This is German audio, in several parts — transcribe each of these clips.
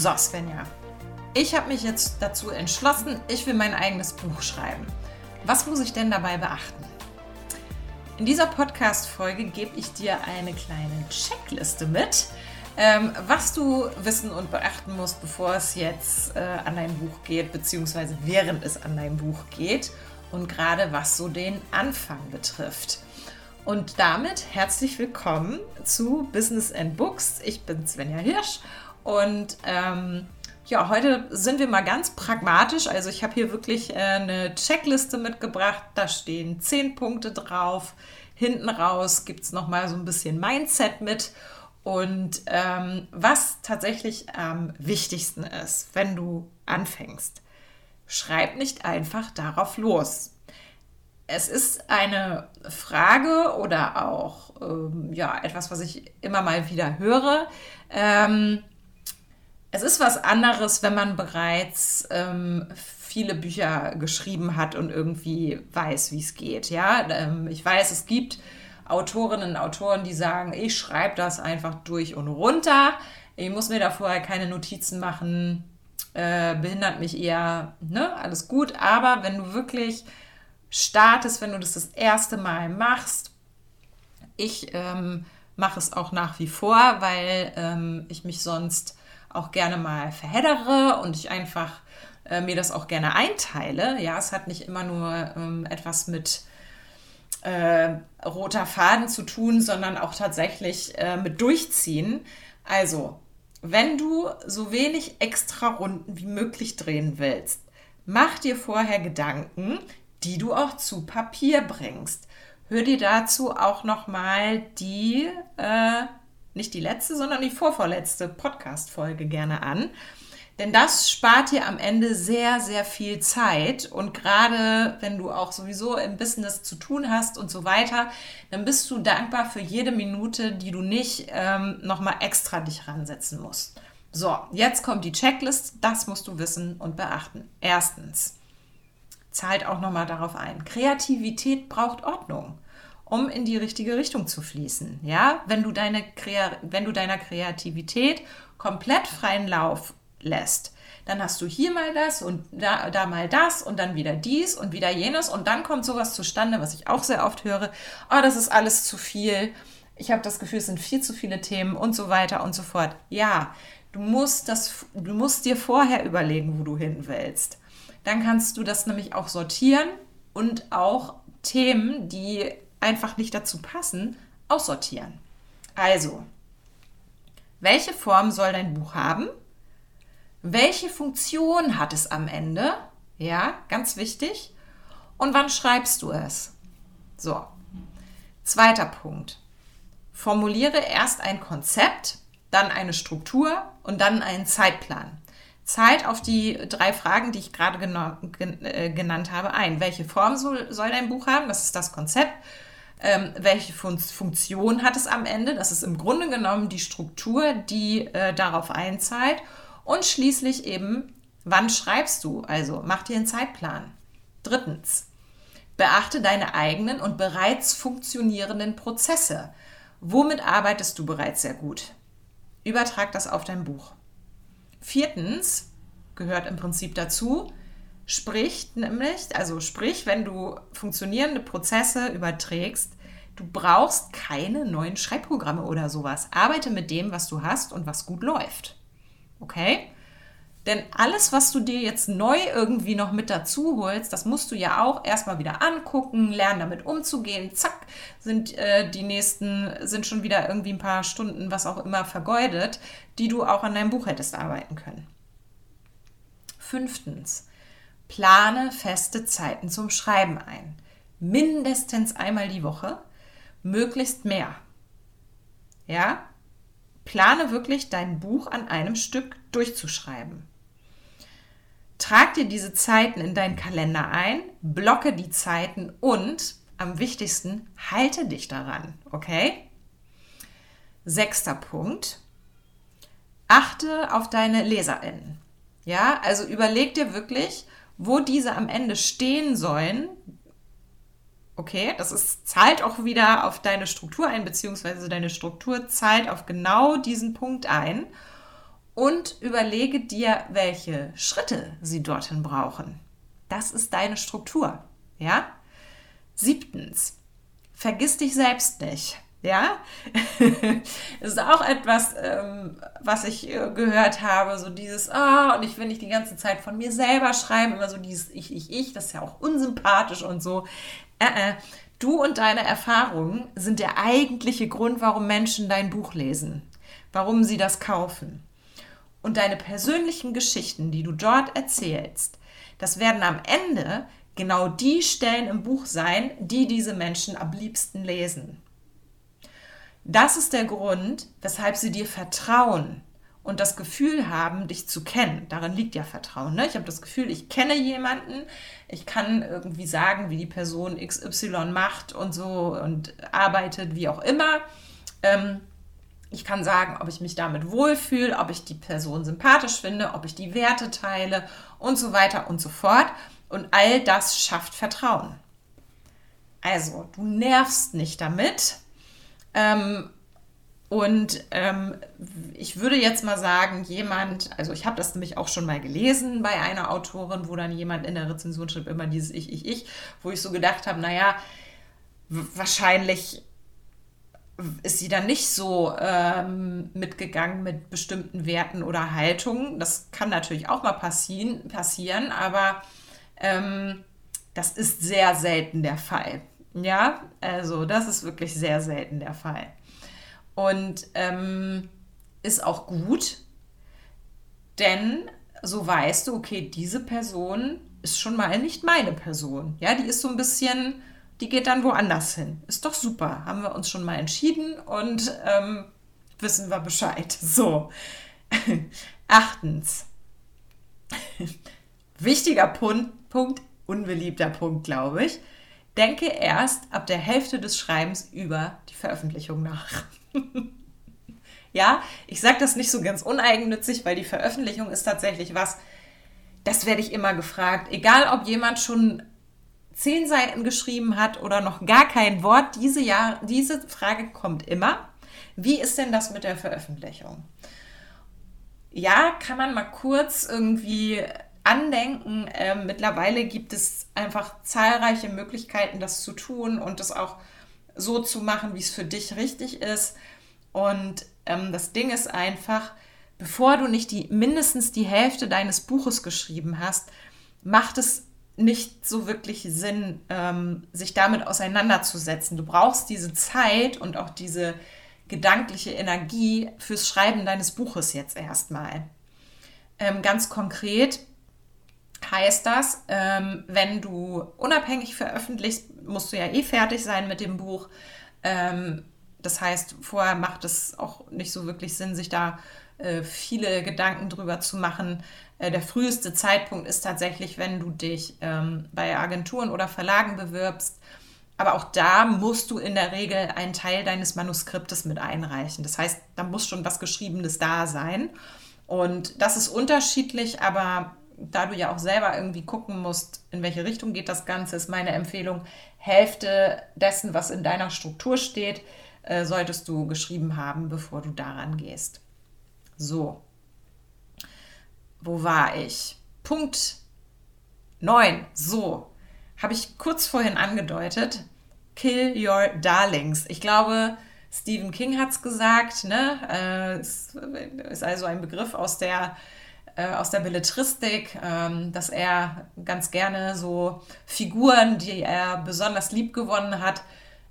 So, Svenja, ich habe mich jetzt dazu entschlossen, ich will mein eigenes Buch schreiben. Was muss ich denn dabei beachten? In dieser Podcast-Folge gebe ich dir eine kleine Checkliste mit, ähm, was du wissen und beachten musst, bevor es jetzt äh, an dein Buch geht, beziehungsweise während es an dein Buch geht und gerade was so den Anfang betrifft. Und damit herzlich willkommen zu Business and Books. Ich bin Svenja Hirsch und ähm, ja, heute sind wir mal ganz pragmatisch. Also ich habe hier wirklich äh, eine Checkliste mitgebracht. Da stehen zehn Punkte drauf. Hinten raus gibt es nochmal so ein bisschen Mindset mit. Und ähm, was tatsächlich am wichtigsten ist, wenn du anfängst, schreib nicht einfach darauf los. Es ist eine Frage oder auch ähm, ja, etwas, was ich immer mal wieder höre. Ähm, es ist was anderes, wenn man bereits ähm, viele Bücher geschrieben hat und irgendwie weiß, wie es geht. Ja, ähm, ich weiß, es gibt Autorinnen und Autoren, die sagen, ich schreibe das einfach durch und runter. Ich muss mir da vorher keine Notizen machen. Äh, behindert mich eher, ne, alles gut. Aber wenn du wirklich startest, wenn du das das erste Mal machst, ich ähm, mache es auch nach wie vor, weil ähm, ich mich sonst auch gerne mal verheddere und ich einfach äh, mir das auch gerne einteile. Ja, es hat nicht immer nur ähm, etwas mit äh, roter Faden zu tun, sondern auch tatsächlich äh, mit Durchziehen. Also, wenn du so wenig extra Runden wie möglich drehen willst, mach dir vorher Gedanken, die du auch zu Papier bringst. Hör dir dazu auch noch mal die äh, nicht die letzte, sondern die vorvorletzte Podcast-Folge gerne an. Denn das spart dir am Ende sehr, sehr viel Zeit. Und gerade wenn du auch sowieso im Business zu tun hast und so weiter, dann bist du dankbar für jede Minute, die du nicht ähm, nochmal extra dich ransetzen musst. So, jetzt kommt die Checklist. Das musst du wissen und beachten. Erstens, zahlt auch nochmal darauf ein. Kreativität braucht Ordnung um in die richtige Richtung zu fließen. Ja, wenn du, deine wenn du deiner Kreativität komplett freien Lauf lässt, dann hast du hier mal das und da, da mal das und dann wieder dies und wieder jenes und dann kommt sowas zustande, was ich auch sehr oft höre, oh, das ist alles zu viel, ich habe das Gefühl, es sind viel zu viele Themen und so weiter und so fort. Ja, du musst, das, du musst dir vorher überlegen, wo du hin willst. Dann kannst du das nämlich auch sortieren und auch Themen, die einfach nicht dazu passen, aussortieren. Also, welche Form soll dein Buch haben? Welche Funktion hat es am Ende? Ja, ganz wichtig. Und wann schreibst du es? So. Zweiter Punkt. Formuliere erst ein Konzept, dann eine Struktur und dann einen Zeitplan. Zeit auf die drei Fragen, die ich gerade äh, genannt habe, ein. Welche Form soll, soll dein Buch haben? Das ist das Konzept. Ähm, welche Fun Funktion hat es am Ende? Das ist im Grunde genommen die Struktur, die äh, darauf einzahlt. Und schließlich eben, wann schreibst du? Also mach dir einen Zeitplan. Drittens, beachte deine eigenen und bereits funktionierenden Prozesse. Womit arbeitest du bereits sehr gut? Übertrag das auf dein Buch. Viertens, gehört im Prinzip dazu, Sprich nämlich, also sprich, wenn du funktionierende Prozesse überträgst, du brauchst keine neuen Schreibprogramme oder sowas. Arbeite mit dem, was du hast und was gut läuft. Okay? Denn alles, was du dir jetzt neu irgendwie noch mit dazu holst, das musst du ja auch erstmal wieder angucken, lernen damit umzugehen. Zack, sind äh, die nächsten, sind schon wieder irgendwie ein paar Stunden, was auch immer, vergeudet, die du auch an deinem Buch hättest arbeiten können. Fünftens, Plane feste Zeiten zum Schreiben ein. Mindestens einmal die Woche, möglichst mehr. Ja? Plane wirklich dein Buch an einem Stück durchzuschreiben. Trag dir diese Zeiten in deinen Kalender ein, blocke die Zeiten und am wichtigsten, halte dich daran, okay? Sechster Punkt. Achte auf deine LeserInnen. Ja, also überleg dir wirklich, wo diese am Ende stehen sollen, okay, das ist, zahlt auch wieder auf deine Struktur ein, beziehungsweise deine Struktur zahlt auf genau diesen Punkt ein. und überlege dir, welche Schritte sie dorthin brauchen. Das ist deine Struktur. Ja? Siebtens, vergiss dich selbst nicht. Ja, das ist auch etwas, ähm, was ich äh, gehört habe, so dieses, ah, und ich will nicht die ganze Zeit von mir selber schreiben, immer so dieses Ich, Ich, Ich, das ist ja auch unsympathisch und so. Äh, äh. Du und deine Erfahrungen sind der eigentliche Grund, warum Menschen dein Buch lesen, warum sie das kaufen. Und deine persönlichen Geschichten, die du dort erzählst, das werden am Ende genau die Stellen im Buch sein, die diese Menschen am liebsten lesen. Das ist der Grund, weshalb sie dir vertrauen und das Gefühl haben, dich zu kennen. Darin liegt ja Vertrauen. Ne? Ich habe das Gefühl, ich kenne jemanden, ich kann irgendwie sagen, wie die Person XY macht und so und arbeitet, wie auch immer. Ähm, ich kann sagen, ob ich mich damit wohlfühle, ob ich die Person sympathisch finde, ob ich die Werte teile und so weiter und so fort. Und all das schafft Vertrauen. Also, du nervst nicht damit, ähm, und ähm, ich würde jetzt mal sagen, jemand, also ich habe das nämlich auch schon mal gelesen bei einer Autorin, wo dann jemand in der Rezension schrieb immer dieses Ich, Ich, Ich, wo ich so gedacht habe, naja, wahrscheinlich ist sie dann nicht so ähm, mitgegangen mit bestimmten Werten oder Haltungen. Das kann natürlich auch mal passieren, passieren aber ähm, das ist sehr selten der Fall. Ja, also das ist wirklich sehr selten der Fall. Und ähm, ist auch gut, denn so weißt du, okay, diese Person ist schon mal nicht meine Person. Ja, die ist so ein bisschen, die geht dann woanders hin. Ist doch super. Haben wir uns schon mal entschieden und ähm, wissen wir Bescheid. So. Achtens. Wichtiger Punkt, Punkt, unbeliebter Punkt, glaube ich. Denke erst ab der Hälfte des Schreibens über die Veröffentlichung nach. ja, ich sage das nicht so ganz uneigennützig, weil die Veröffentlichung ist tatsächlich was, das werde ich immer gefragt. Egal, ob jemand schon zehn Seiten geschrieben hat oder noch gar kein Wort, diese, Jahr, diese Frage kommt immer. Wie ist denn das mit der Veröffentlichung? Ja, kann man mal kurz irgendwie andenken. Ähm, mittlerweile gibt es einfach zahlreiche Möglichkeiten, das zu tun und das auch so zu machen, wie es für dich richtig ist. Und ähm, das Ding ist einfach, bevor du nicht die mindestens die Hälfte deines Buches geschrieben hast, macht es nicht so wirklich Sinn, ähm, sich damit auseinanderzusetzen. Du brauchst diese Zeit und auch diese gedankliche Energie fürs Schreiben deines Buches jetzt erstmal. Ähm, ganz konkret heißt das, ähm, wenn du unabhängig veröffentlichst, musst du ja eh fertig sein mit dem Buch. Ähm, das heißt, vorher macht es auch nicht so wirklich Sinn, sich da äh, viele Gedanken drüber zu machen. Äh, der früheste Zeitpunkt ist tatsächlich, wenn du dich ähm, bei Agenturen oder Verlagen bewirbst. Aber auch da musst du in der Regel einen Teil deines Manuskriptes mit einreichen. Das heißt, da muss schon was Geschriebenes da sein. Und das ist unterschiedlich, aber da du ja auch selber irgendwie gucken musst, in welche Richtung geht das Ganze, ist meine Empfehlung, Hälfte dessen, was in deiner Struktur steht, äh, solltest du geschrieben haben, bevor du daran gehst. So. Wo war ich? Punkt 9. So. Habe ich kurz vorhin angedeutet. Kill your darlings. Ich glaube, Stephen King hat es gesagt. Ne? Äh, ist also ein Begriff aus der äh, aus der Belletristik, ähm, dass er ganz gerne so Figuren, die er besonders lieb gewonnen hat,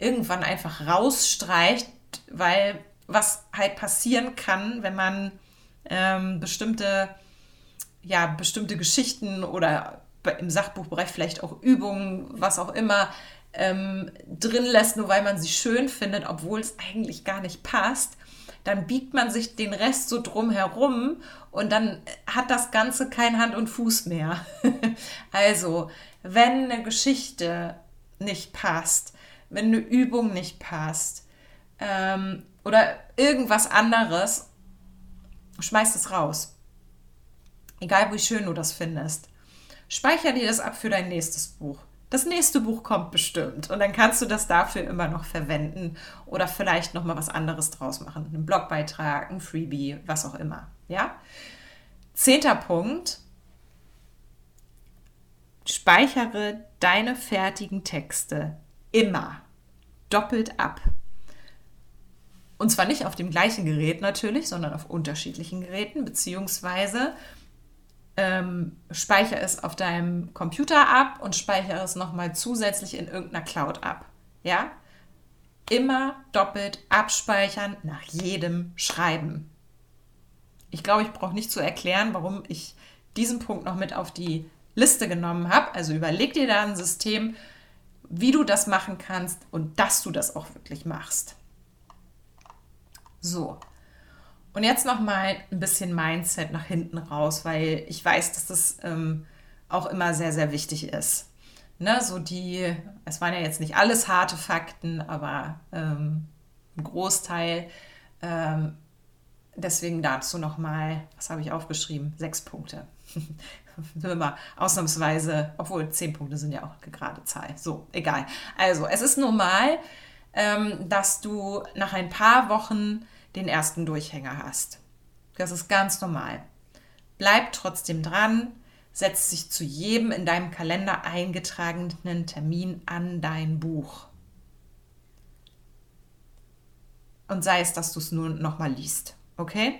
irgendwann einfach rausstreicht, weil was halt passieren kann, wenn man ähm, bestimmte, ja, bestimmte Geschichten oder im Sachbuchbereich vielleicht auch Übungen, was auch immer, ähm, drin lässt, nur weil man sie schön findet, obwohl es eigentlich gar nicht passt, dann biegt man sich den Rest so drum herum und dann hat das Ganze kein Hand und Fuß mehr. also, wenn eine Geschichte nicht passt, wenn eine Übung nicht passt ähm, oder irgendwas anderes, schmeiß es raus. Egal wie schön du das findest. Speicher dir das ab für dein nächstes Buch das nächste Buch kommt bestimmt und dann kannst du das dafür immer noch verwenden oder vielleicht noch mal was anderes draus machen, einen Blogbeitrag, ein Freebie, was auch immer. Ja? Zehnter Punkt. Speichere deine fertigen Texte immer doppelt ab. Und zwar nicht auf dem gleichen Gerät natürlich, sondern auf unterschiedlichen Geräten, beziehungsweise ähm, speichere es auf deinem Computer ab und speichere es nochmal zusätzlich in irgendeiner Cloud ab. Ja? Immer doppelt abspeichern nach jedem Schreiben. Ich glaube, ich brauche nicht zu erklären, warum ich diesen Punkt noch mit auf die Liste genommen habe. Also überleg dir da ein System, wie du das machen kannst und dass du das auch wirklich machst. So. Und jetzt noch mal ein bisschen Mindset nach hinten raus, weil ich weiß, dass das ähm, auch immer sehr, sehr wichtig ist. Ne, so die, es waren ja jetzt nicht alles harte Fakten, aber ähm, ein Großteil. Ähm, deswegen dazu noch mal, was habe ich aufgeschrieben? Sechs Punkte. Immer ausnahmsweise, obwohl zehn Punkte sind ja auch eine gerade Zahl. So, egal. Also, es ist normal, ähm, dass du nach ein paar Wochen den ersten Durchhänger hast. Das ist ganz normal. Bleib trotzdem dran, setz dich zu jedem in deinem Kalender eingetragenen Termin an dein Buch. Und sei es, dass du es nur nochmal liest. Okay?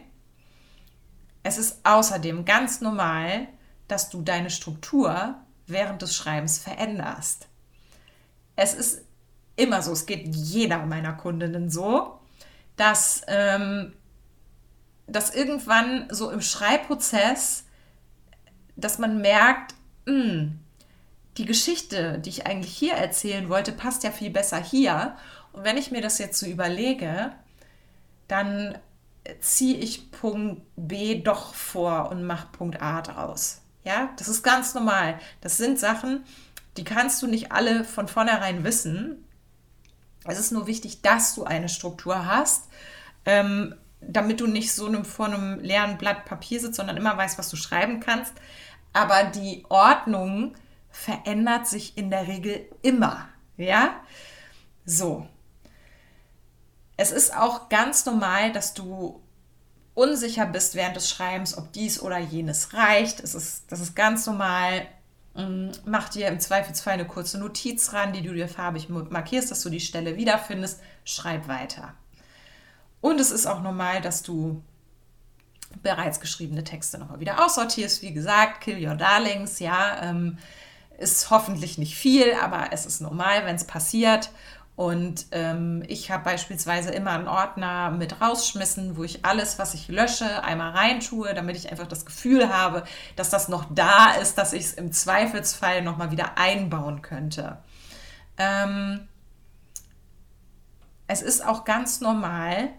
Es ist außerdem ganz normal, dass du deine Struktur während des Schreibens veränderst. Es ist immer so, es geht jeder meiner Kundinnen so, dass, ähm, dass irgendwann so im Schreibprozess, dass man merkt, mh, hm, die Geschichte, die ich eigentlich hier erzählen wollte, passt ja viel besser hier. Und wenn ich mir das jetzt so überlege, dann ziehe ich Punkt B doch vor und mache Punkt A draus. Ja, das ist ganz normal. Das sind Sachen, die kannst du nicht alle von vornherein wissen. Es ist nur wichtig, dass du eine Struktur hast, ähm, damit du nicht so einem, vor einem leeren Blatt Papier sitzt, sondern immer weißt, was du schreiben kannst. Aber die Ordnung verändert sich in der Regel immer. Ja? So. Es ist auch ganz normal, dass du unsicher bist während des Schreibens, ob dies oder jenes reicht. Es ist, das ist ganz normal. Mm, mach dir im Zweifelsfall eine kurze Notiz ran, die du dir farbig markierst, dass du die Stelle wiederfindest. Schreib weiter. Und es ist auch normal, dass du bereits geschriebene Texte nochmal wieder aussortierst. Wie gesagt, Kill Your Darlings, ja, ähm, ist hoffentlich nicht viel, aber es ist normal, wenn es passiert. Und ähm, ich habe beispielsweise immer einen Ordner mit rausschmissen, wo ich alles, was ich lösche, einmal reintue, damit ich einfach das Gefühl habe, dass das noch da ist, dass ich es im Zweifelsfall nochmal wieder einbauen könnte. Ähm, es ist auch ganz normal,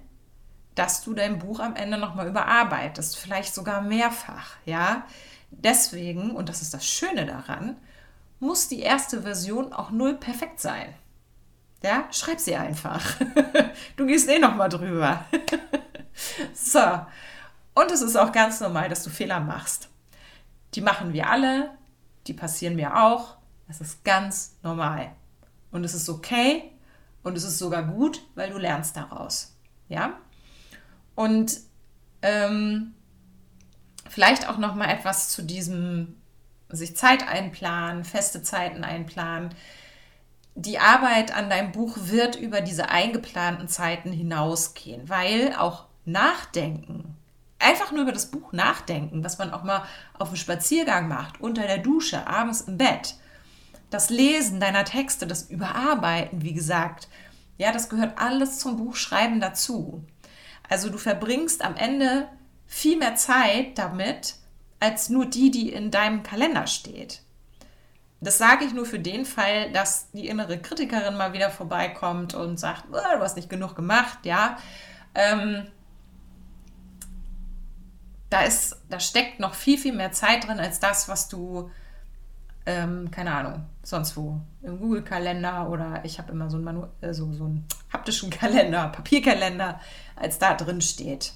dass du dein Buch am Ende nochmal überarbeitest, vielleicht sogar mehrfach, ja. Deswegen, und das ist das Schöne daran, muss die erste Version auch null perfekt sein. Ja, schreib sie einfach. Du gehst eh noch mal drüber. So. Und es ist auch ganz normal, dass du Fehler machst. Die machen wir alle, die passieren mir auch. Das ist ganz normal. Und es ist okay und es ist sogar gut, weil du lernst daraus. Ja? Und ähm, vielleicht auch noch mal etwas zu diesem sich Zeit einplanen, feste Zeiten einplanen die Arbeit an deinem Buch wird über diese eingeplanten Zeiten hinausgehen, weil auch Nachdenken, einfach nur über das Buch nachdenken, was man auch mal auf dem Spaziergang macht, unter der Dusche, abends im Bett, das Lesen deiner Texte, das Überarbeiten, wie gesagt, ja, das gehört alles zum Buchschreiben dazu. Also du verbringst am Ende viel mehr Zeit damit, als nur die, die in deinem Kalender steht. Das sage ich nur für den Fall, dass die innere Kritikerin mal wieder vorbeikommt und sagt, oh, du hast nicht genug gemacht, ja. Ähm, da, ist, da steckt noch viel, viel mehr Zeit drin als das, was du, ähm, keine Ahnung, sonst wo, im Google-Kalender oder ich habe immer so einen, Manu äh, so, so einen haptischen Kalender, Papierkalender, als da drin steht.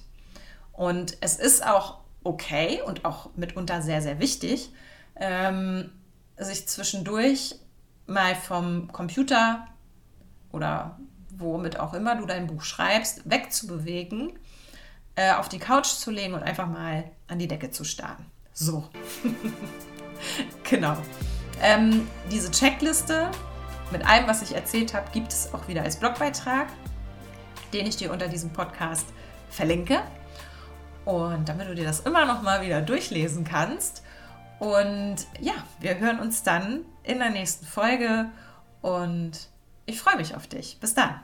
Und es ist auch okay und auch mitunter sehr, sehr wichtig, ähm, sich zwischendurch mal vom Computer oder womit auch immer du dein Buch schreibst, wegzubewegen äh, auf die Couch zu legen und einfach mal an die Decke zu starren. So. genau. Ähm, diese Checkliste mit allem, was ich erzählt habe, gibt es auch wieder als Blogbeitrag, den ich dir unter diesem Podcast verlinke. Und damit du dir das immer noch mal wieder durchlesen kannst. Und ja, wir hören uns dann in der nächsten Folge und ich freue mich auf dich. Bis dann.